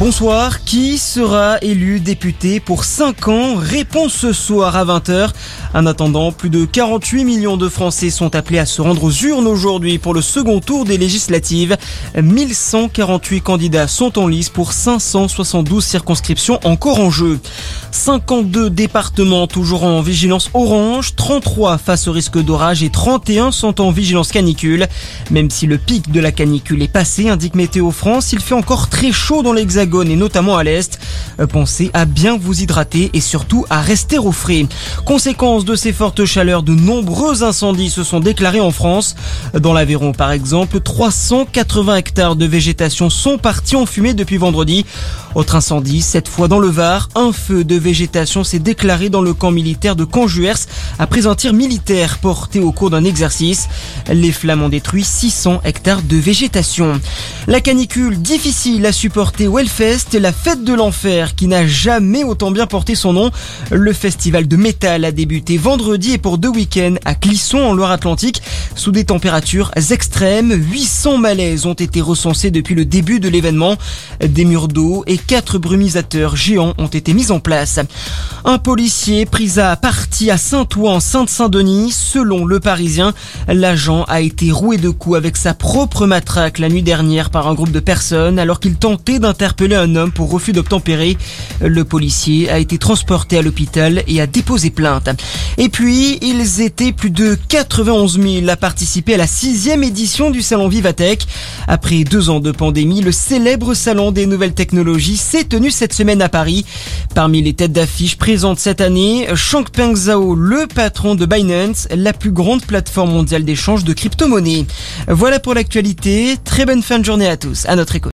Bonsoir, qui sera élu député pour 5 ans Réponse ce soir à 20h. En attendant, plus de 48 millions de Français sont appelés à se rendre aux urnes aujourd'hui pour le second tour des législatives. 1148 candidats sont en lice pour 572 circonscriptions encore en jeu. 52 départements toujours en vigilance orange, 33 face au risque d'orage et 31 sont en vigilance canicule. Même si le pic de la canicule est passé, indique Météo France, il fait encore très chaud dans l'Hexagone et notamment à l'Est. Euh, pensez à bien vous hydrater et surtout à rester au frais. Conséquence de ces fortes chaleurs, de nombreux incendies se sont déclarés en France. Dans l'Aveyron par exemple, 380 hectares de végétation sont partis en fumée depuis vendredi. Autre incendie, cette fois dans le Var, un feu de végétation s'est déclaré dans le camp militaire de Canjuers après un tir militaire porté au cours d'un exercice. Les flammes ont détruit 600 hectares de végétation. La canicule difficile à supporter au La fête de l'enfer qui n'a jamais autant bien porté son nom. Le festival de métal a débuté vendredi et pour deux week-ends à Clisson en Loire-Atlantique sous des températures extrêmes. 800 malaises ont été recensés depuis le début de l'événement. Des murs d'eau et quatre brumisateurs géants ont été mis en place. Un policier pris à partie à Saint-Ouen en Sainte-Saint-Denis. Selon le Parisien, l'agent a été roué de coups avec sa propre matraque la nuit dernière par un groupe de personnes alors qu'il tentait d'interpeller un homme pour refus d'obtempérer. Le policier a été transporté à l'hôpital et a déposé plainte. Et puis, ils étaient plus de 91 000 à participer à la sixième édition du salon Vivatech. Après deux ans de pandémie, le célèbre salon des nouvelles technologies s'est tenu cette semaine à Paris. Parmi les têtes d'affiche présentes cette année, Changpeng Zhao, le patron de Binance, la plus grande plateforme mondiale d'échange de crypto-monnaies. Voilà pour l'actualité. Très bonne fin de journée à tous. À notre écoute.